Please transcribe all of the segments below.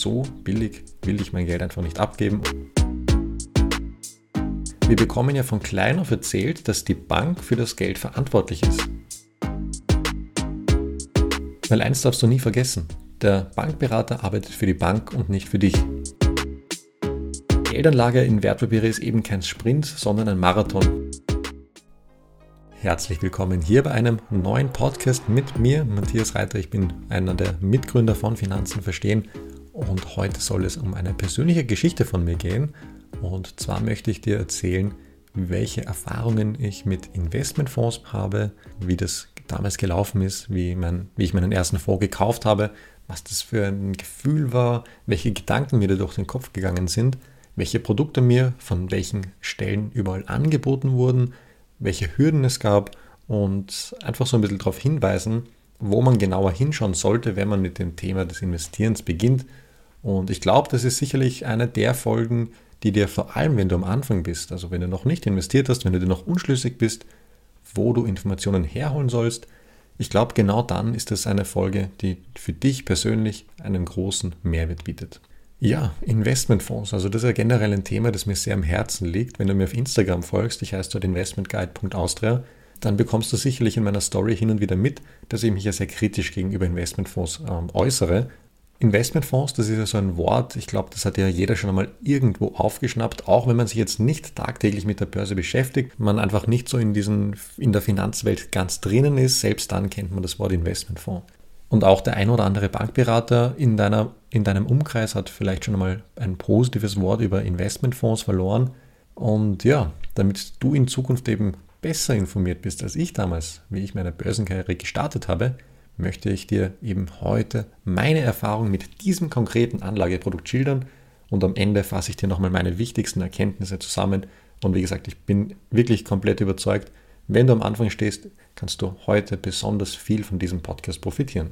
so billig will ich mein Geld einfach nicht abgeben. Wir bekommen ja von klein auf erzählt, dass die Bank für das Geld verantwortlich ist. Weil eins darfst du nie vergessen, der Bankberater arbeitet für die Bank und nicht für dich. Geldanlage in Wertpapiere ist eben kein Sprint, sondern ein Marathon. Herzlich willkommen hier bei einem neuen Podcast mit mir, Matthias Reiter. Ich bin einer der Mitgründer von Finanzen verstehen und heute soll es um eine persönliche Geschichte von mir gehen. Und zwar möchte ich dir erzählen, welche Erfahrungen ich mit Investmentfonds habe, wie das damals gelaufen ist, wie, mein, wie ich meinen ersten Fonds gekauft habe, was das für ein Gefühl war, welche Gedanken mir da durch den Kopf gegangen sind, welche Produkte mir von welchen Stellen überall angeboten wurden, welche Hürden es gab und einfach so ein bisschen darauf hinweisen, wo man genauer hinschauen sollte, wenn man mit dem Thema des Investierens beginnt. Und ich glaube, das ist sicherlich eine der Folgen, die dir vor allem, wenn du am Anfang bist, also wenn du noch nicht investiert hast, wenn du dir noch unschlüssig bist, wo du Informationen herholen sollst, ich glaube, genau dann ist das eine Folge, die für dich persönlich einen großen Mehrwert bietet. Ja, Investmentfonds. Also das ist ja generell ein Thema, das mir sehr am Herzen liegt. Wenn du mir auf Instagram folgst, ich heiße dort investmentguide.austria, dann bekommst du sicherlich in meiner Story hin und wieder mit, dass ich mich ja sehr kritisch gegenüber Investmentfonds ähm, äußere. Investmentfonds, das ist ja so ein Wort, ich glaube, das hat ja jeder schon einmal irgendwo aufgeschnappt, auch wenn man sich jetzt nicht tagtäglich mit der Börse beschäftigt, man einfach nicht so in, diesen, in der Finanzwelt ganz drinnen ist, selbst dann kennt man das Wort Investmentfonds. Und auch der ein oder andere Bankberater in, deiner, in deinem Umkreis hat vielleicht schon einmal ein positives Wort über Investmentfonds verloren. Und ja, damit du in Zukunft eben besser informiert bist als ich damals, wie ich meine Börsenkarriere gestartet habe, möchte ich dir eben heute meine Erfahrung mit diesem konkreten Anlageprodukt schildern und am Ende fasse ich dir nochmal meine wichtigsten Erkenntnisse zusammen. Und wie gesagt, ich bin wirklich komplett überzeugt, wenn du am Anfang stehst, kannst du heute besonders viel von diesem Podcast profitieren.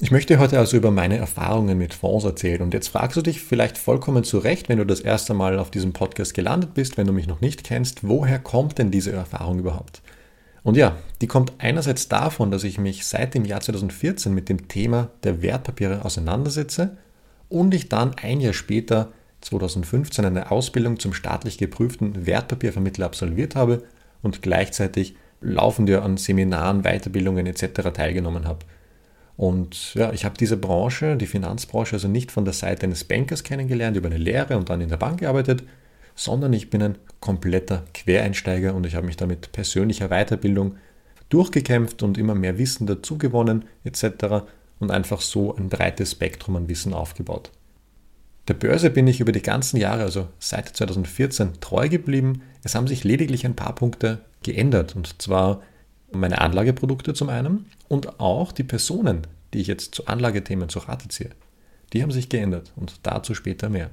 Ich möchte heute also über meine Erfahrungen mit Fonds erzählen und jetzt fragst du dich vielleicht vollkommen zu Recht, wenn du das erste Mal auf diesem Podcast gelandet bist, wenn du mich noch nicht kennst, woher kommt denn diese Erfahrung überhaupt? Und ja, die kommt einerseits davon, dass ich mich seit dem Jahr 2014 mit dem Thema der Wertpapiere auseinandersetze und ich dann ein Jahr später, 2015, eine Ausbildung zum staatlich geprüften Wertpapiervermittler absolviert habe und gleichzeitig laufende an Seminaren, Weiterbildungen etc. teilgenommen habe. Und ja, ich habe diese Branche, die Finanzbranche, also nicht von der Seite eines Bankers kennengelernt, über eine Lehre und dann in der Bank gearbeitet, sondern ich bin ein kompletter Quereinsteiger und ich habe mich da mit persönlicher Weiterbildung durchgekämpft und immer mehr Wissen dazugewonnen etc. und einfach so ein breites Spektrum an Wissen aufgebaut. Der Börse bin ich über die ganzen Jahre, also seit 2014, treu geblieben. Es haben sich lediglich ein paar Punkte geändert. Und zwar meine Anlageprodukte zum einen und auch die Personen, die ich jetzt zu Anlagethemen zu Rate ziehe. Die haben sich geändert und dazu später mehr.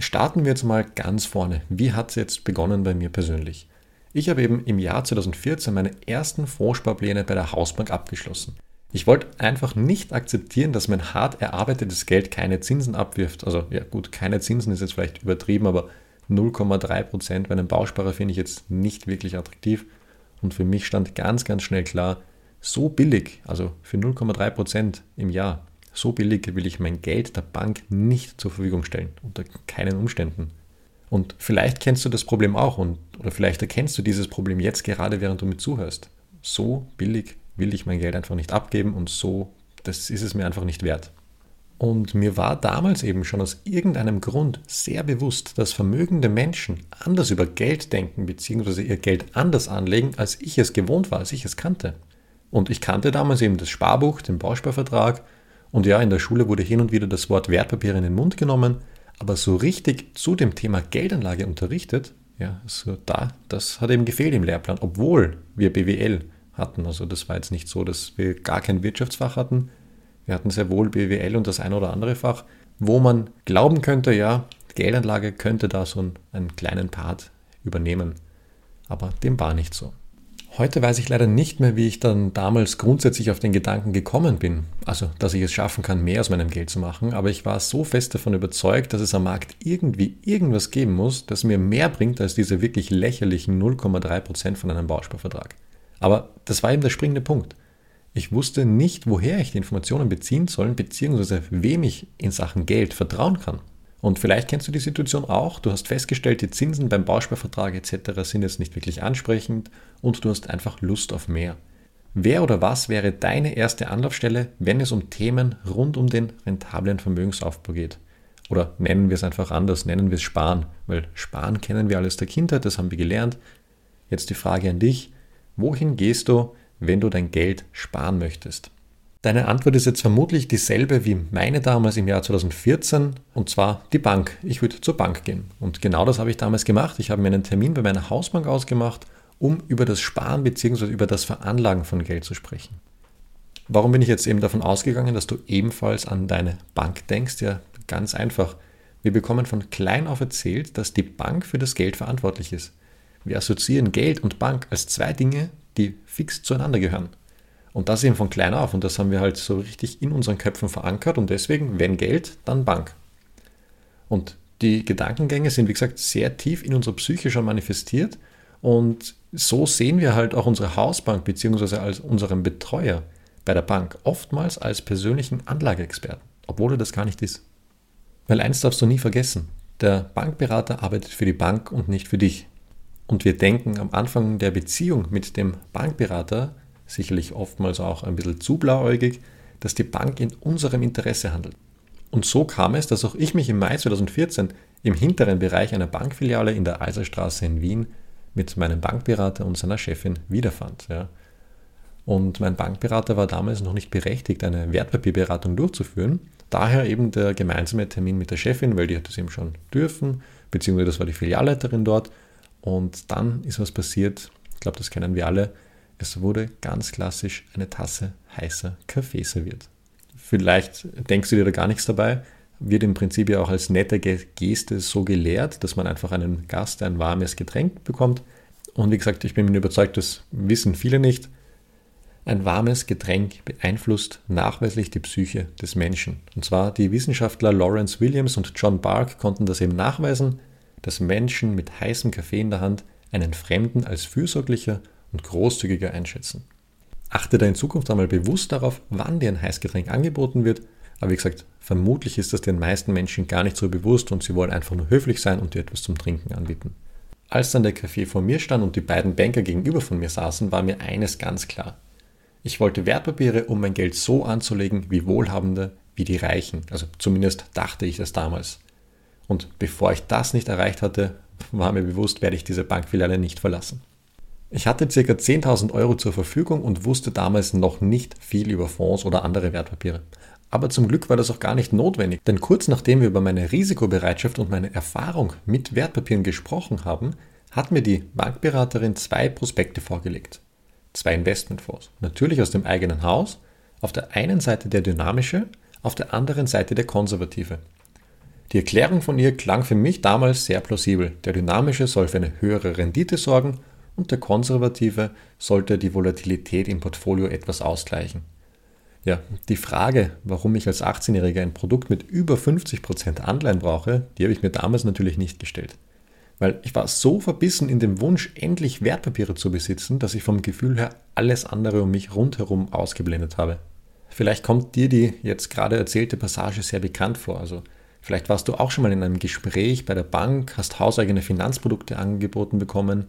Starten wir jetzt mal ganz vorne. Wie hat es jetzt begonnen bei mir persönlich? Ich habe eben im Jahr 2014 meine ersten Fondssparpläne bei der Hausbank abgeschlossen. Ich wollte einfach nicht akzeptieren, dass mein hart erarbeitetes Geld keine Zinsen abwirft. Also ja gut, keine Zinsen ist jetzt vielleicht übertrieben, aber 0,3 Prozent bei einem Bausparer finde ich jetzt nicht wirklich attraktiv. Und für mich stand ganz, ganz schnell klar, so billig, also für 0,3 Prozent im Jahr, so billig will ich mein Geld der Bank nicht zur Verfügung stellen, unter keinen Umständen. Und vielleicht kennst du das Problem auch und, oder vielleicht erkennst du dieses Problem jetzt gerade, während du mir zuhörst. So billig will ich mein Geld einfach nicht abgeben und so, das ist es mir einfach nicht wert. Und mir war damals eben schon aus irgendeinem Grund sehr bewusst, dass vermögende Menschen anders über Geld denken bzw. ihr Geld anders anlegen, als ich es gewohnt war, als ich es kannte. Und ich kannte damals eben das Sparbuch, den Bausparvertrag und ja, in der Schule wurde hin und wieder das Wort Wertpapier in den Mund genommen, aber so richtig zu dem Thema Geldanlage unterrichtet, ja, so da, das hat eben gefehlt im Lehrplan, obwohl wir BWL hatten. Also das war jetzt nicht so, dass wir gar kein Wirtschaftsfach hatten. Wir hatten sehr wohl BWL und das ein oder andere Fach, wo man glauben könnte, ja, Geldanlage könnte da so einen, einen kleinen Part übernehmen. Aber dem war nicht so. Heute weiß ich leider nicht mehr, wie ich dann damals grundsätzlich auf den Gedanken gekommen bin. Also, dass ich es schaffen kann, mehr aus meinem Geld zu machen. Aber ich war so fest davon überzeugt, dass es am Markt irgendwie irgendwas geben muss, das mir mehr bringt als diese wirklich lächerlichen 0,3% von einem Bausparvertrag. Aber das war eben der springende Punkt. Ich wusste nicht, woher ich die Informationen beziehen soll, beziehungsweise wem ich in Sachen Geld vertrauen kann. Und vielleicht kennst du die Situation auch, du hast festgestellt, die Zinsen beim Bausparvertrag etc. sind jetzt nicht wirklich ansprechend und du hast einfach Lust auf mehr. Wer oder was wäre deine erste Anlaufstelle, wenn es um Themen rund um den rentablen Vermögensaufbau geht? Oder nennen wir es einfach anders, nennen wir es Sparen, weil Sparen kennen wir alles der Kindheit, das haben wir gelernt. Jetzt die Frage an dich, wohin gehst du, wenn du dein Geld sparen möchtest? Deine Antwort ist jetzt vermutlich dieselbe wie meine damals im Jahr 2014, und zwar die Bank. Ich würde zur Bank gehen. Und genau das habe ich damals gemacht. Ich habe mir einen Termin bei meiner Hausbank ausgemacht, um über das Sparen bzw. über das Veranlagen von Geld zu sprechen. Warum bin ich jetzt eben davon ausgegangen, dass du ebenfalls an deine Bank denkst? Ja, ganz einfach. Wir bekommen von klein auf erzählt, dass die Bank für das Geld verantwortlich ist. Wir assoziieren Geld und Bank als zwei Dinge, die fix zueinander gehören. Und das eben von klein auf. Und das haben wir halt so richtig in unseren Köpfen verankert. Und deswegen, wenn Geld, dann Bank. Und die Gedankengänge sind, wie gesagt, sehr tief in unserer Psyche schon manifestiert. Und so sehen wir halt auch unsere Hausbank bzw. als unseren Betreuer bei der Bank oftmals als persönlichen Anlageexperten, obwohl er das gar nicht ist. Weil eins darfst du nie vergessen, der Bankberater arbeitet für die Bank und nicht für dich. Und wir denken am Anfang der Beziehung mit dem Bankberater, sicherlich oftmals auch ein bisschen zu blauäugig, dass die Bank in unserem Interesse handelt. Und so kam es, dass auch ich mich im Mai 2014 im hinteren Bereich einer Bankfiliale in der Eiserstraße in Wien mit meinem Bankberater und seiner Chefin wiederfand. Ja. Und mein Bankberater war damals noch nicht berechtigt, eine Wertpapierberatung durchzuführen. Daher eben der gemeinsame Termin mit der Chefin, weil die hat das eben schon dürfen, beziehungsweise das war die Filialleiterin dort. Und dann ist was passiert, ich glaube, das kennen wir alle, es wurde ganz klassisch eine Tasse heißer Kaffee serviert. Vielleicht denkst du dir da gar nichts dabei, wird im Prinzip ja auch als nette Geste so gelehrt, dass man einfach einen Gast ein warmes Getränk bekommt. Und wie gesagt, ich bin mir überzeugt, das wissen viele nicht. Ein warmes Getränk beeinflusst nachweislich die Psyche des Menschen. Und zwar die Wissenschaftler Lawrence Williams und John Bark konnten das eben nachweisen, dass Menschen mit heißem Kaffee in der Hand einen Fremden als fürsorglicher und großzügiger einschätzen. Achte da in Zukunft einmal bewusst darauf, wann dir ein Heißgetränk angeboten wird. Aber wie gesagt, vermutlich ist das den meisten Menschen gar nicht so bewusst und sie wollen einfach nur höflich sein und dir etwas zum Trinken anbieten. Als dann der Kaffee vor mir stand und die beiden Banker gegenüber von mir saßen, war mir eines ganz klar. Ich wollte Wertpapiere, um mein Geld so anzulegen wie Wohlhabende, wie die Reichen. Also zumindest dachte ich das damals. Und bevor ich das nicht erreicht hatte, war mir bewusst, werde ich diese Bankfiliale nicht verlassen. Ich hatte ca. 10.000 Euro zur Verfügung und wusste damals noch nicht viel über Fonds oder andere Wertpapiere. Aber zum Glück war das auch gar nicht notwendig, denn kurz nachdem wir über meine Risikobereitschaft und meine Erfahrung mit Wertpapieren gesprochen haben, hat mir die Bankberaterin zwei Prospekte vorgelegt. Zwei Investmentfonds, natürlich aus dem eigenen Haus, auf der einen Seite der dynamische, auf der anderen Seite der konservative. Die Erklärung von ihr klang für mich damals sehr plausibel. Der dynamische soll für eine höhere Rendite sorgen und der konservative sollte die Volatilität im Portfolio etwas ausgleichen. Ja, die Frage, warum ich als 18-Jähriger ein Produkt mit über 50% Anleihen brauche, die habe ich mir damals natürlich nicht gestellt. Weil ich war so verbissen in dem Wunsch, endlich Wertpapiere zu besitzen, dass ich vom Gefühl her alles andere um mich rundherum ausgeblendet habe. Vielleicht kommt dir die jetzt gerade erzählte Passage sehr bekannt vor. Also vielleicht warst du auch schon mal in einem Gespräch bei der Bank, hast hauseigene Finanzprodukte angeboten bekommen,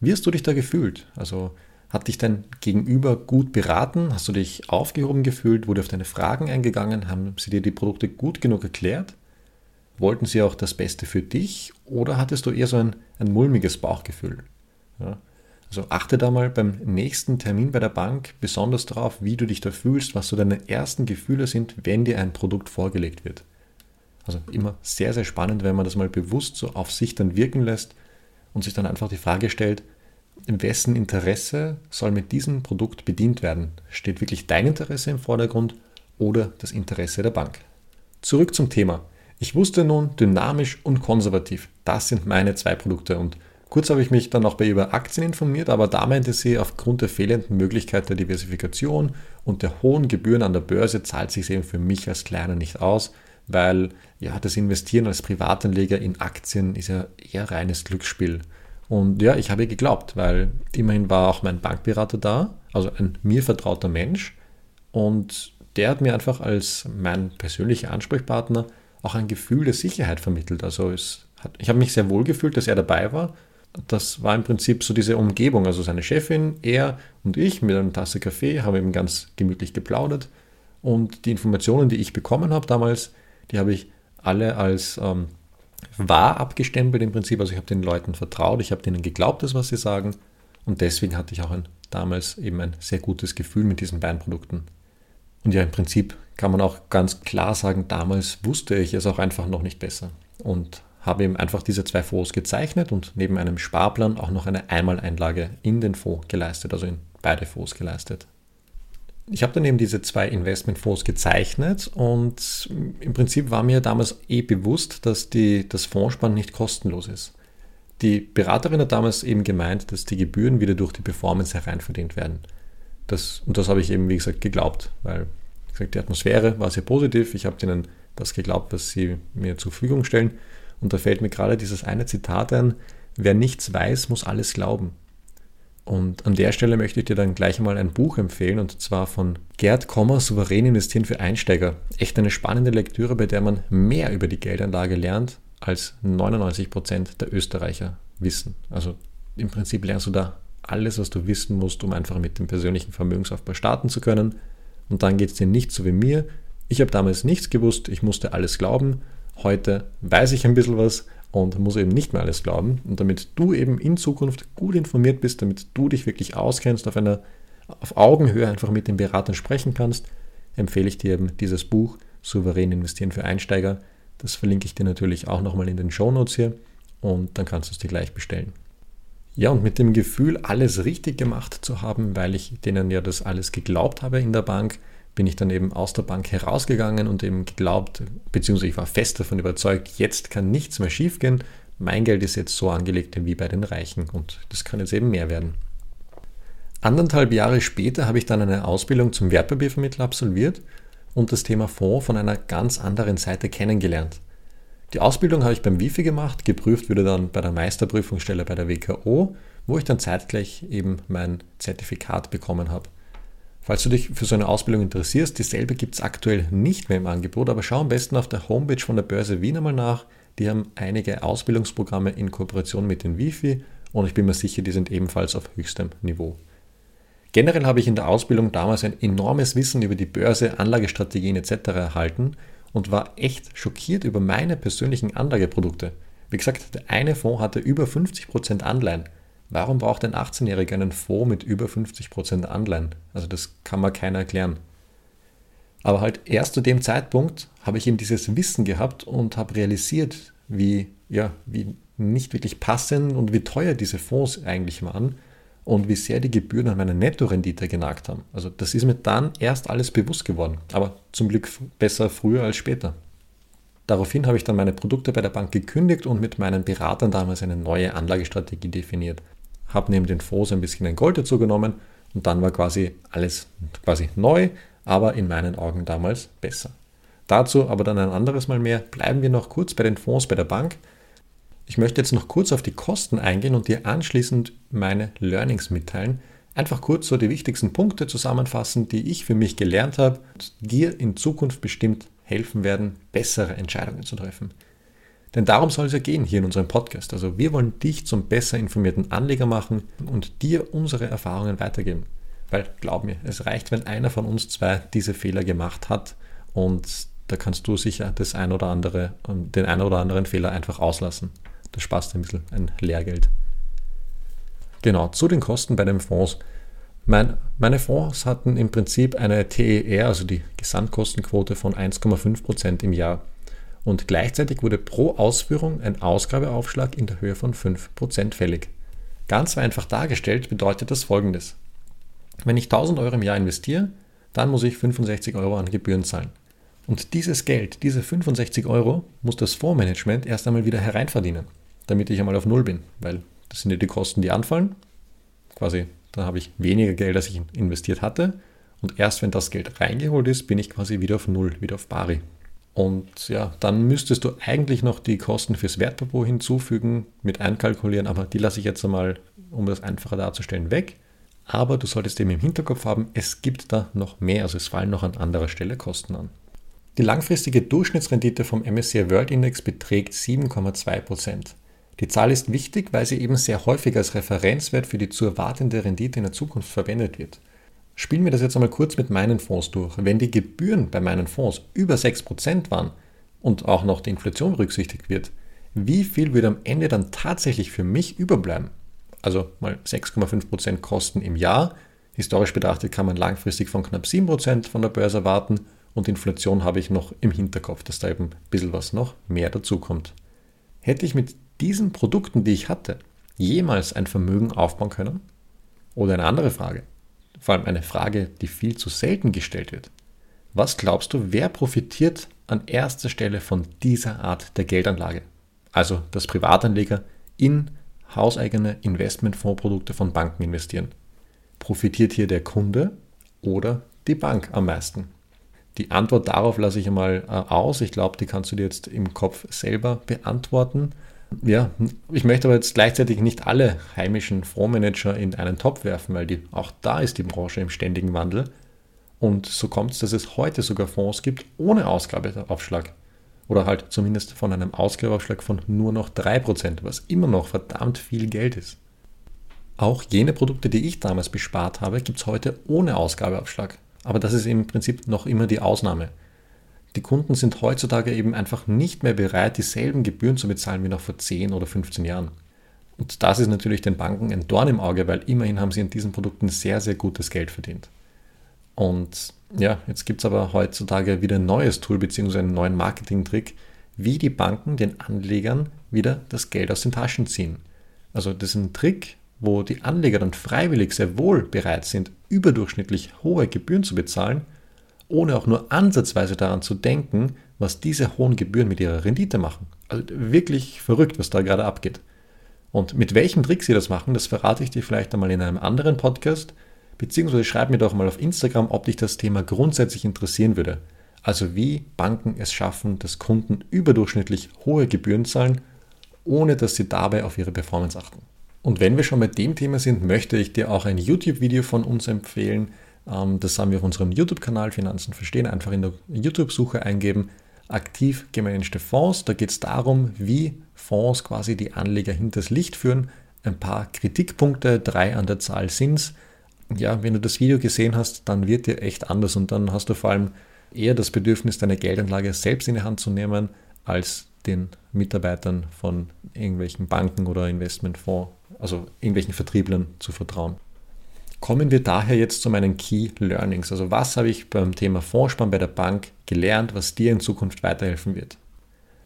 wie hast du dich da gefühlt? Also hat dich dein Gegenüber gut beraten? Hast du dich aufgehoben gefühlt? Wurde auf deine Fragen eingegangen? Haben sie dir die Produkte gut genug erklärt? Wollten sie auch das Beste für dich oder hattest du eher so ein, ein mulmiges Bauchgefühl? Ja? Also achte da mal beim nächsten Termin bei der Bank besonders darauf, wie du dich da fühlst, was so deine ersten Gefühle sind, wenn dir ein Produkt vorgelegt wird. Also immer sehr, sehr spannend, wenn man das mal bewusst so auf sich dann wirken lässt und sich dann einfach die Frage stellt, in wessen Interesse soll mit diesem Produkt bedient werden? Steht wirklich dein Interesse im Vordergrund oder das Interesse der Bank? Zurück zum Thema. Ich wusste nun, dynamisch und konservativ, das sind meine zwei Produkte und kurz habe ich mich dann auch bei über Aktien informiert, aber da meinte sie, aufgrund der fehlenden Möglichkeit der Diversifikation und der hohen Gebühren an der Börse zahlt sich eben für mich als Kleiner nicht aus, weil ja, das Investieren als Privatanleger in Aktien ist ja eher reines Glücksspiel. Und ja, ich habe geglaubt, weil immerhin war auch mein Bankberater da, also ein mir vertrauter Mensch. Und der hat mir einfach als mein persönlicher Ansprechpartner auch ein Gefühl der Sicherheit vermittelt. Also hat, ich habe mich sehr wohl gefühlt, dass er dabei war. Das war im Prinzip so diese Umgebung. Also seine Chefin, er und ich mit einer Tasse Kaffee haben eben ganz gemütlich geplaudert. Und die Informationen, die ich bekommen habe damals, die habe ich alle als ähm, wahr abgestempelt im Prinzip. Also ich habe den Leuten vertraut, ich habe denen geglaubt, das, was sie sagen. Und deswegen hatte ich auch ein, damals eben ein sehr gutes Gefühl mit diesen Weinprodukten. Und ja, im Prinzip kann man auch ganz klar sagen, damals wusste ich es auch einfach noch nicht besser. Und habe eben einfach diese zwei Fonds gezeichnet und neben einem Sparplan auch noch eine Einmaleinlage in den Fonds geleistet, also in beide Fonds geleistet ich habe dann eben diese zwei Investmentfonds gezeichnet und im Prinzip war mir damals eh bewusst, dass die, das Fondsspann nicht kostenlos ist. Die Beraterin hat damals eben gemeint, dass die Gebühren wieder durch die Performance hereinverdient werden. Das, und das habe ich eben, wie gesagt, geglaubt, weil gesagt, die Atmosphäre war sehr positiv. Ich habe ihnen das geglaubt, was sie mir zur Verfügung stellen. Und da fällt mir gerade dieses eine Zitat ein, wer nichts weiß, muss alles glauben. Und an der Stelle möchte ich dir dann gleich mal ein Buch empfehlen, und zwar von Gerd Kommer, Souverän investieren für Einsteiger. Echt eine spannende Lektüre, bei der man mehr über die Geldanlage lernt, als 99 Prozent der Österreicher wissen. Also im Prinzip lernst du da alles, was du wissen musst, um einfach mit dem persönlichen Vermögensaufbau starten zu können. Und dann geht es dir nicht so wie mir. Ich habe damals nichts gewusst, ich musste alles glauben. Heute weiß ich ein bisschen was, und muss eben nicht mehr alles glauben. Und damit du eben in Zukunft gut informiert bist, damit du dich wirklich auskennst, auf einer auf Augenhöhe einfach mit den Beratern sprechen kannst, empfehle ich dir eben dieses Buch Souverän investieren für Einsteiger. Das verlinke ich dir natürlich auch nochmal in den Show Notes hier und dann kannst du es dir gleich bestellen. Ja, und mit dem Gefühl, alles richtig gemacht zu haben, weil ich denen ja das alles geglaubt habe in der Bank, bin ich dann eben aus der Bank herausgegangen und eben geglaubt, beziehungsweise ich war fest davon überzeugt, jetzt kann nichts mehr schiefgehen. Mein Geld ist jetzt so angelegt wie bei den Reichen und das kann jetzt eben mehr werden. Anderthalb Jahre später habe ich dann eine Ausbildung zum Wertpapiervermittler absolviert und das Thema Fonds von einer ganz anderen Seite kennengelernt. Die Ausbildung habe ich beim Wifi gemacht, geprüft wurde dann bei der Meisterprüfungsstelle bei der WKO, wo ich dann zeitgleich eben mein Zertifikat bekommen habe. Falls du dich für so eine Ausbildung interessierst, dieselbe gibt es aktuell nicht mehr im Angebot, aber schau am besten auf der Homepage von der Börse Wien einmal nach. Die haben einige Ausbildungsprogramme in Kooperation mit den Wifi und ich bin mir sicher, die sind ebenfalls auf höchstem Niveau. Generell habe ich in der Ausbildung damals ein enormes Wissen über die Börse, Anlagestrategien etc. erhalten und war echt schockiert über meine persönlichen Anlageprodukte. Wie gesagt, der eine Fonds hatte über 50% Anleihen. Warum braucht ein 18-Jähriger einen Fonds mit über 50% Anleihen? Also das kann man keiner erklären. Aber halt erst zu dem Zeitpunkt habe ich eben dieses Wissen gehabt und habe realisiert, wie, ja, wie nicht wirklich passend und wie teuer diese Fonds eigentlich waren und wie sehr die Gebühren an meiner Nettorendite genagt haben. Also das ist mir dann erst alles bewusst geworden, aber zum Glück besser früher als später. Daraufhin habe ich dann meine Produkte bei der Bank gekündigt und mit meinen Beratern damals eine neue Anlagestrategie definiert habe neben den Fonds ein bisschen ein Gold dazu genommen und dann war quasi alles quasi neu, aber in meinen Augen damals besser. Dazu aber dann ein anderes Mal mehr. Bleiben wir noch kurz bei den Fonds bei der Bank. Ich möchte jetzt noch kurz auf die Kosten eingehen und dir anschließend meine Learnings mitteilen. Einfach kurz so die wichtigsten Punkte zusammenfassen, die ich für mich gelernt habe und dir in Zukunft bestimmt helfen werden, bessere Entscheidungen zu treffen. Denn darum soll es ja gehen hier in unserem Podcast. Also wir wollen dich zum besser informierten Anleger machen und dir unsere Erfahrungen weitergeben. Weil glaub mir, es reicht, wenn einer von uns zwei diese Fehler gemacht hat und da kannst du sicher das ein oder andere, den einen oder anderen Fehler einfach auslassen. Das sparst ein bisschen ein Lehrgeld. Genau, zu den Kosten bei den Fonds. Mein, meine Fonds hatten im Prinzip eine TER, also die Gesamtkostenquote von 1,5% im Jahr und gleichzeitig wurde pro Ausführung ein Ausgabeaufschlag in der Höhe von 5% fällig. Ganz einfach dargestellt bedeutet das folgendes. Wenn ich 1000 Euro im Jahr investiere, dann muss ich 65 Euro an Gebühren zahlen. Und dieses Geld, diese 65 Euro, muss das Fondsmanagement erst einmal wieder hereinverdienen, damit ich einmal auf Null bin, weil das sind ja die Kosten, die anfallen. Quasi, dann habe ich weniger Geld, als ich investiert hatte. Und erst wenn das Geld reingeholt ist, bin ich quasi wieder auf Null, wieder auf Pari. Und ja, dann müsstest du eigentlich noch die Kosten fürs Wertpapier hinzufügen, mit einkalkulieren, aber die lasse ich jetzt einmal, um das einfacher darzustellen, weg. Aber du solltest eben im Hinterkopf haben, es gibt da noch mehr, also es fallen noch an anderer Stelle Kosten an. Die langfristige Durchschnittsrendite vom MSCI World Index beträgt 7,2%. Die Zahl ist wichtig, weil sie eben sehr häufig als Referenzwert für die zu erwartende Rendite in der Zukunft verwendet wird. Spielen wir das jetzt einmal kurz mit meinen Fonds durch. Wenn die Gebühren bei meinen Fonds über 6% waren und auch noch die Inflation berücksichtigt wird, wie viel würde am Ende dann tatsächlich für mich überbleiben? Also mal 6,5% Kosten im Jahr. Historisch betrachtet kann man langfristig von knapp 7% von der Börse erwarten und Inflation habe ich noch im Hinterkopf, dass da eben ein bisschen was noch mehr dazukommt. Hätte ich mit diesen Produkten, die ich hatte, jemals ein Vermögen aufbauen können? Oder eine andere Frage, vor allem eine Frage, die viel zu selten gestellt wird. Was glaubst du, wer profitiert an erster Stelle von dieser Art der Geldanlage? Also, dass Privatanleger in hauseigene Investmentfondsprodukte von Banken investieren. Profitiert hier der Kunde oder die Bank am meisten? Die Antwort darauf lasse ich einmal äh, aus. Ich glaube, die kannst du dir jetzt im Kopf selber beantworten. Ja, ich möchte aber jetzt gleichzeitig nicht alle heimischen Fondsmanager in einen Topf werfen, weil die, auch da ist die Branche im ständigen Wandel. Und so kommt es, dass es heute sogar Fonds gibt ohne Ausgabeaufschlag. Oder halt zumindest von einem Ausgabeaufschlag von nur noch 3%, was immer noch verdammt viel Geld ist. Auch jene Produkte, die ich damals bespart habe, gibt es heute ohne Ausgabeaufschlag. Aber das ist im Prinzip noch immer die Ausnahme. Die Kunden sind heutzutage eben einfach nicht mehr bereit, dieselben Gebühren zu bezahlen wie noch vor 10 oder 15 Jahren. Und das ist natürlich den Banken ein Dorn im Auge, weil immerhin haben sie in diesen Produkten sehr, sehr gutes Geld verdient. Und ja, jetzt gibt es aber heutzutage wieder ein neues Tool bzw. einen neuen Marketing-Trick, wie die Banken den Anlegern wieder das Geld aus den Taschen ziehen. Also das ist ein Trick, wo die Anleger dann freiwillig sehr wohl bereit sind, überdurchschnittlich hohe Gebühren zu bezahlen, ohne auch nur ansatzweise daran zu denken, was diese hohen Gebühren mit ihrer Rendite machen. Also wirklich verrückt, was da gerade abgeht. Und mit welchem Trick sie das machen, das verrate ich dir vielleicht einmal in einem anderen Podcast, beziehungsweise schreib mir doch mal auf Instagram, ob dich das Thema grundsätzlich interessieren würde. Also wie Banken es schaffen, dass Kunden überdurchschnittlich hohe Gebühren zahlen, ohne dass sie dabei auf ihre Performance achten. Und wenn wir schon bei dem Thema sind, möchte ich dir auch ein YouTube-Video von uns empfehlen, das haben wir auf unserem YouTube-Kanal Finanzen verstehen. Einfach in der YouTube-Suche eingeben, aktiv gemanagte Fonds. Da geht es darum, wie Fonds quasi die Anleger hinters Licht führen. Ein paar Kritikpunkte, drei an der Zahl sind. Ja, wenn du das Video gesehen hast, dann wird dir echt anders und dann hast du vor allem eher das Bedürfnis, deine Geldanlage selbst in die Hand zu nehmen, als den Mitarbeitern von irgendwelchen Banken oder Investmentfonds, also irgendwelchen Vertrieblern zu vertrauen. Kommen wir daher jetzt zu meinen Key Learnings. Also was habe ich beim Thema Fondssparen bei der Bank gelernt, was dir in Zukunft weiterhelfen wird?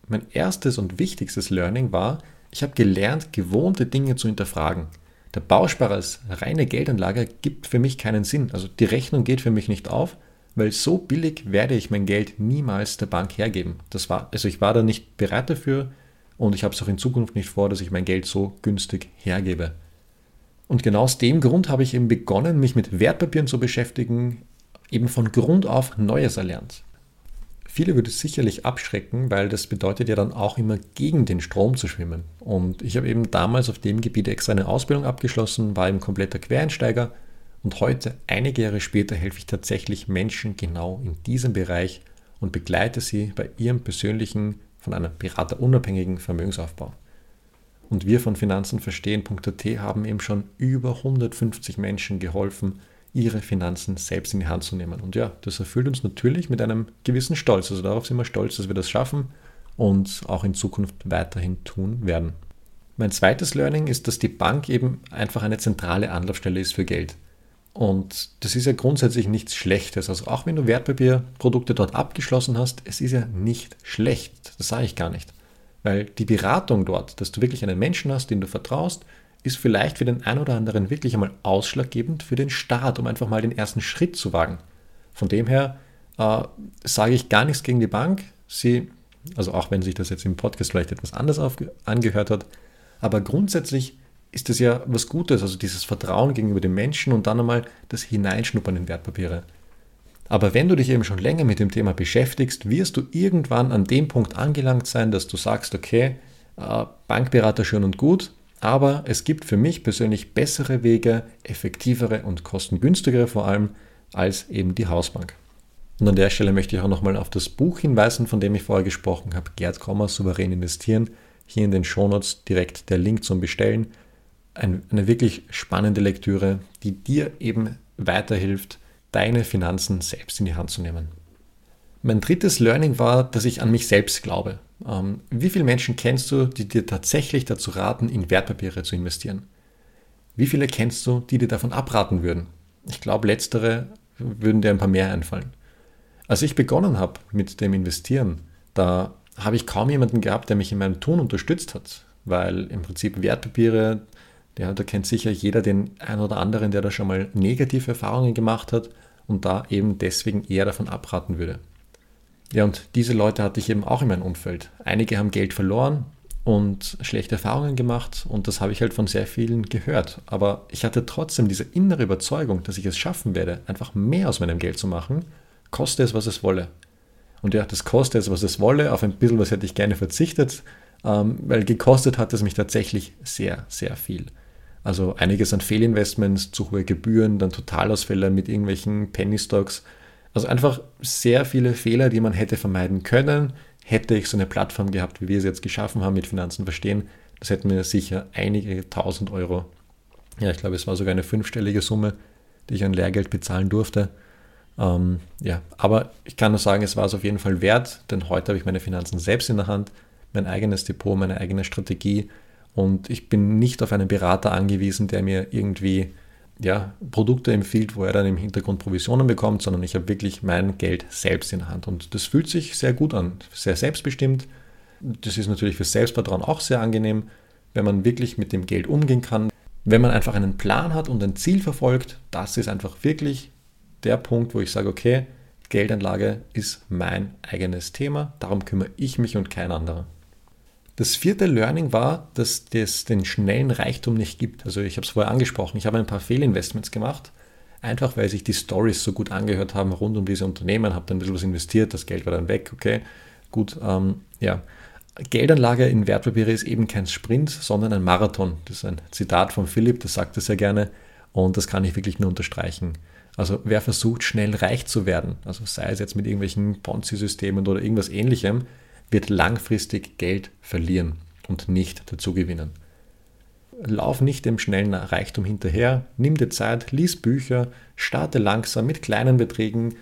Mein erstes und wichtigstes Learning war, ich habe gelernt, gewohnte Dinge zu hinterfragen. Der Bausparer als reine Geldanlage gibt für mich keinen Sinn. Also die Rechnung geht für mich nicht auf, weil so billig werde ich mein Geld niemals der Bank hergeben. Das war, also ich war da nicht bereit dafür und ich habe es auch in Zukunft nicht vor, dass ich mein Geld so günstig hergebe. Und genau aus dem Grund habe ich eben begonnen, mich mit Wertpapieren zu beschäftigen, eben von Grund auf Neues erlernt. Viele würde es sicherlich abschrecken, weil das bedeutet ja dann auch immer gegen den Strom zu schwimmen. Und ich habe eben damals auf dem Gebiet extra eine Ausbildung abgeschlossen, war eben kompletter Quereinsteiger und heute, einige Jahre später, helfe ich tatsächlich Menschen genau in diesem Bereich und begleite sie bei ihrem persönlichen, von einem Berater unabhängigen Vermögensaufbau. Und wir von Finanzen verstehen.at haben eben schon über 150 Menschen geholfen, ihre Finanzen selbst in die Hand zu nehmen. Und ja, das erfüllt uns natürlich mit einem gewissen Stolz. Also darauf sind wir stolz, dass wir das schaffen und auch in Zukunft weiterhin tun werden. Mein zweites Learning ist, dass die Bank eben einfach eine zentrale Anlaufstelle ist für Geld. Und das ist ja grundsätzlich nichts Schlechtes. Also auch wenn du Wertpapierprodukte dort abgeschlossen hast, es ist ja nicht schlecht. Das sage ich gar nicht. Weil die Beratung dort, dass du wirklich einen Menschen hast, den du vertraust, ist vielleicht für den einen oder anderen wirklich einmal ausschlaggebend für den Start, um einfach mal den ersten Schritt zu wagen. Von dem her äh, sage ich gar nichts gegen die Bank. Sie, also auch wenn sich das jetzt im Podcast vielleicht etwas anders angehört hat, aber grundsätzlich ist es ja was Gutes, also dieses Vertrauen gegenüber den Menschen und dann einmal das Hineinschnuppern in Wertpapiere. Aber wenn du dich eben schon länger mit dem Thema beschäftigst, wirst du irgendwann an dem Punkt angelangt sein, dass du sagst, okay, äh, Bankberater schön und gut, aber es gibt für mich persönlich bessere Wege, effektivere und kostengünstigere vor allem, als eben die Hausbank. Und an der Stelle möchte ich auch nochmal auf das Buch hinweisen, von dem ich vorher gesprochen habe, Gerd Kommer, Souverän investieren. Hier in den Shownotes direkt der Link zum Bestellen. Ein, eine wirklich spannende Lektüre, die dir eben weiterhilft, deine Finanzen selbst in die Hand zu nehmen. Mein drittes Learning war, dass ich an mich selbst glaube. Ähm, wie viele Menschen kennst du, die dir tatsächlich dazu raten, in Wertpapiere zu investieren? Wie viele kennst du, die dir davon abraten würden? Ich glaube, letztere würden dir ein paar mehr einfallen. Als ich begonnen habe mit dem Investieren, da habe ich kaum jemanden gehabt, der mich in meinem Tun unterstützt hat, weil im Prinzip Wertpapiere, ja, da kennt sicher jeder den einen oder anderen, der da schon mal negative Erfahrungen gemacht hat und da eben deswegen eher davon abraten würde. Ja, und diese Leute hatte ich eben auch in meinem Umfeld. Einige haben Geld verloren und schlechte Erfahrungen gemacht und das habe ich halt von sehr vielen gehört. Aber ich hatte trotzdem diese innere Überzeugung, dass ich es schaffen werde, einfach mehr aus meinem Geld zu machen koste es, was es wolle. Und ja, das koste es, was es wolle. Auf ein bisschen was hätte ich gerne verzichtet, ähm, weil gekostet hat es mich tatsächlich sehr, sehr viel. Also einiges an Fehlinvestments, zu hohe Gebühren, dann Totalausfälle mit irgendwelchen Penny Stocks. Also einfach sehr viele Fehler, die man hätte vermeiden können. Hätte ich so eine Plattform gehabt, wie wir sie jetzt geschaffen haben mit Finanzen verstehen, das hätten mir sicher einige tausend Euro, ja, ich glaube, es war sogar eine fünfstellige Summe, die ich an Lehrgeld bezahlen durfte, ähm, ja, aber ich kann nur sagen, es war es auf jeden Fall wert, denn heute habe ich meine Finanzen selbst in der Hand, mein eigenes Depot, meine eigene Strategie und ich bin nicht auf einen Berater angewiesen, der mir irgendwie ja, Produkte empfiehlt, wo er dann im Hintergrund Provisionen bekommt, sondern ich habe wirklich mein Geld selbst in der Hand und das fühlt sich sehr gut an, sehr selbstbestimmt. Das ist natürlich für Selbstvertrauen auch sehr angenehm, wenn man wirklich mit dem Geld umgehen kann. Wenn man einfach einen Plan hat und ein Ziel verfolgt, das ist einfach wirklich der Punkt, wo ich sage, okay, Geldanlage ist mein eigenes Thema, darum kümmere ich mich und kein anderer. Das vierte Learning war, dass es den schnellen Reichtum nicht gibt. Also ich habe es vorher angesprochen, ich habe ein paar Fehlinvestments gemacht, einfach weil sich die Stories so gut angehört haben rund um diese Unternehmen, habe dann ein bisschen was investiert, das Geld war dann weg, okay, gut, ähm, ja. Geldanlage in Wertpapiere ist eben kein Sprint, sondern ein Marathon. Das ist ein Zitat von Philipp, das sagt er sehr gerne und das kann ich wirklich nur unterstreichen. Also wer versucht, schnell reich zu werden, also sei es jetzt mit irgendwelchen Ponzi-Systemen oder irgendwas ähnlichem, wird langfristig Geld verlieren und nicht dazu gewinnen. Lauf nicht dem schnellen Reichtum hinterher, nimm dir Zeit, lies Bücher, starte langsam mit kleinen Beträgen,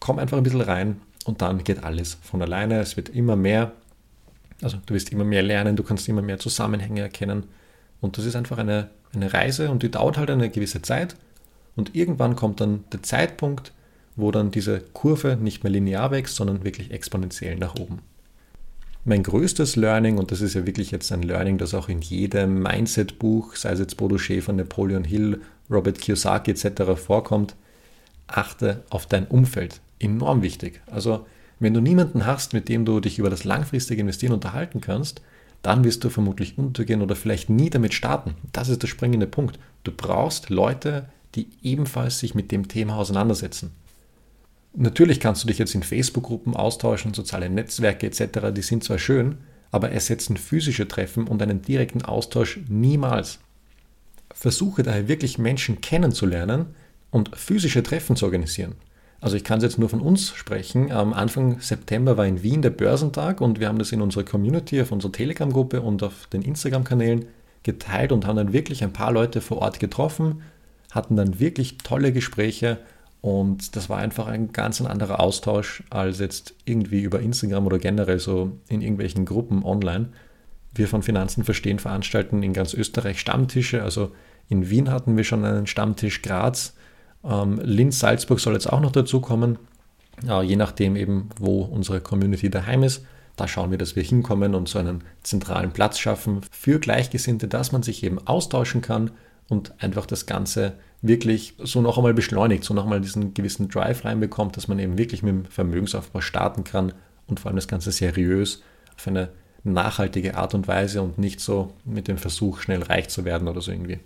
komm einfach ein bisschen rein und dann geht alles von alleine. Es wird immer mehr, also du wirst immer mehr lernen, du kannst immer mehr Zusammenhänge erkennen und das ist einfach eine, eine Reise und die dauert halt eine gewisse Zeit und irgendwann kommt dann der Zeitpunkt, wo dann diese Kurve nicht mehr linear wächst, sondern wirklich exponentiell nach oben. Mein größtes Learning, und das ist ja wirklich jetzt ein Learning, das auch in jedem Mindset-Buch, sei es jetzt Bodo Schäfer, Napoleon Hill, Robert Kiyosaki etc. vorkommt, achte auf dein Umfeld. Enorm wichtig. Also wenn du niemanden hast, mit dem du dich über das langfristige Investieren unterhalten kannst, dann wirst du vermutlich untergehen oder vielleicht nie damit starten. Das ist der springende Punkt. Du brauchst Leute, die ebenfalls sich mit dem Thema auseinandersetzen. Natürlich kannst du dich jetzt in Facebook-Gruppen austauschen, soziale Netzwerke etc., die sind zwar schön, aber ersetzen physische Treffen und einen direkten Austausch niemals. Versuche daher wirklich Menschen kennenzulernen und physische Treffen zu organisieren. Also ich kann es jetzt nur von uns sprechen. Am Anfang September war in Wien der Börsentag und wir haben das in unserer Community, auf unserer Telegram-Gruppe und auf den Instagram-Kanälen geteilt und haben dann wirklich ein paar Leute vor Ort getroffen, hatten dann wirklich tolle Gespräche und das war einfach ein ganz anderer Austausch als jetzt irgendwie über Instagram oder generell so in irgendwelchen Gruppen online. Wir von Finanzen verstehen veranstalten in ganz Österreich Stammtische. Also in Wien hatten wir schon einen Stammtisch, Graz, ähm, Linz, Salzburg soll jetzt auch noch dazu kommen. Ja, je nachdem eben, wo unsere Community daheim ist. Da schauen wir, dass wir hinkommen und so einen zentralen Platz schaffen für Gleichgesinnte, dass man sich eben austauschen kann und einfach das Ganze wirklich so noch einmal beschleunigt, so noch einmal diesen gewissen Drive reinbekommt, dass man eben wirklich mit dem Vermögensaufbau starten kann und vor allem das Ganze seriös auf eine nachhaltige Art und Weise und nicht so mit dem Versuch, schnell reich zu werden oder so irgendwie.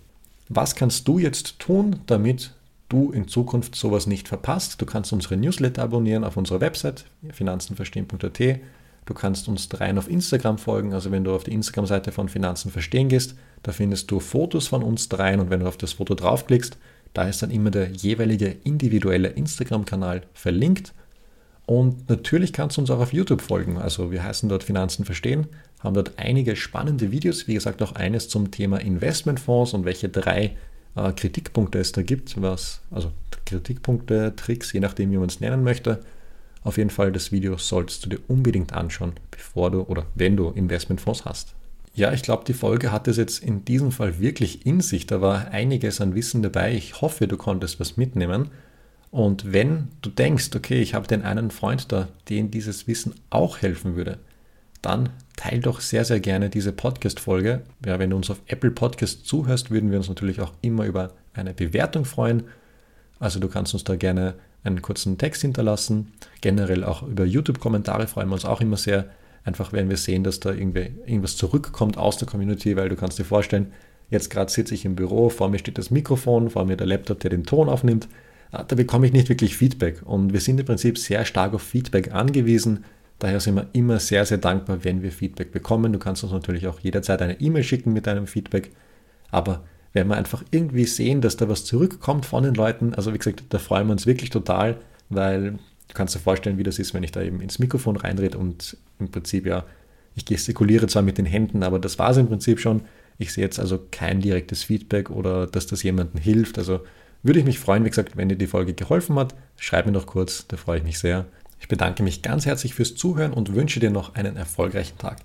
Was kannst du jetzt tun, damit du in Zukunft sowas nicht verpasst. Du kannst unsere Newsletter abonnieren auf unserer Website finanzenverstehen.at. Du kannst uns rein auf Instagram folgen. Also wenn du auf die Instagram-Seite von Finanzen verstehen gehst, da findest du Fotos von uns dreien und wenn du auf das Foto draufklickst, da ist dann immer der jeweilige individuelle Instagram-Kanal verlinkt. Und natürlich kannst du uns auch auf YouTube folgen. Also wir heißen dort Finanzen verstehen, haben dort einige spannende Videos, wie gesagt auch eines zum Thema Investmentfonds und welche drei äh, Kritikpunkte es da gibt, was, also Kritikpunkte, Tricks, je nachdem, wie man es nennen möchte. Auf jeden Fall, das Video solltest du dir unbedingt anschauen, bevor du oder wenn du Investmentfonds hast. Ja, ich glaube, die Folge hat es jetzt in diesem Fall wirklich in sich. Da war einiges an Wissen dabei. Ich hoffe, du konntest was mitnehmen. Und wenn du denkst, okay, ich habe den einen Freund da, den dieses Wissen auch helfen würde, dann teil doch sehr, sehr gerne diese Podcast-Folge. Ja, wenn du uns auf Apple Podcast zuhörst, würden wir uns natürlich auch immer über eine Bewertung freuen. Also du kannst uns da gerne einen kurzen Text hinterlassen. Generell auch über YouTube-Kommentare freuen wir uns auch immer sehr. Einfach wenn wir sehen, dass da irgendwas zurückkommt aus der Community, weil du kannst dir vorstellen, jetzt gerade sitze ich im Büro, vor mir steht das Mikrofon, vor mir der Laptop, der den Ton aufnimmt. Ah, da bekomme ich nicht wirklich Feedback. Und wir sind im Prinzip sehr stark auf Feedback angewiesen. Daher sind wir immer sehr, sehr dankbar, wenn wir Feedback bekommen. Du kannst uns natürlich auch jederzeit eine E-Mail schicken mit deinem Feedback. Aber wenn wir einfach irgendwie sehen, dass da was zurückkommt von den Leuten, also wie gesagt, da freuen wir uns wirklich total, weil du kannst dir vorstellen, wie das ist, wenn ich da eben ins Mikrofon reinrede und im Prinzip ja, ich gestikuliere zwar mit den Händen, aber das war es im Prinzip schon. Ich sehe jetzt also kein direktes Feedback oder dass das jemandem hilft. Also würde ich mich freuen, wie gesagt, wenn dir die Folge geholfen hat. Schreib mir noch kurz, da freue ich mich sehr. Ich bedanke mich ganz herzlich fürs Zuhören und wünsche dir noch einen erfolgreichen Tag.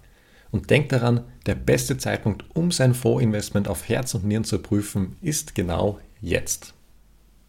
Und denk daran, der beste Zeitpunkt, um sein Fondsinvestment auf Herz und Nieren zu prüfen, ist genau jetzt.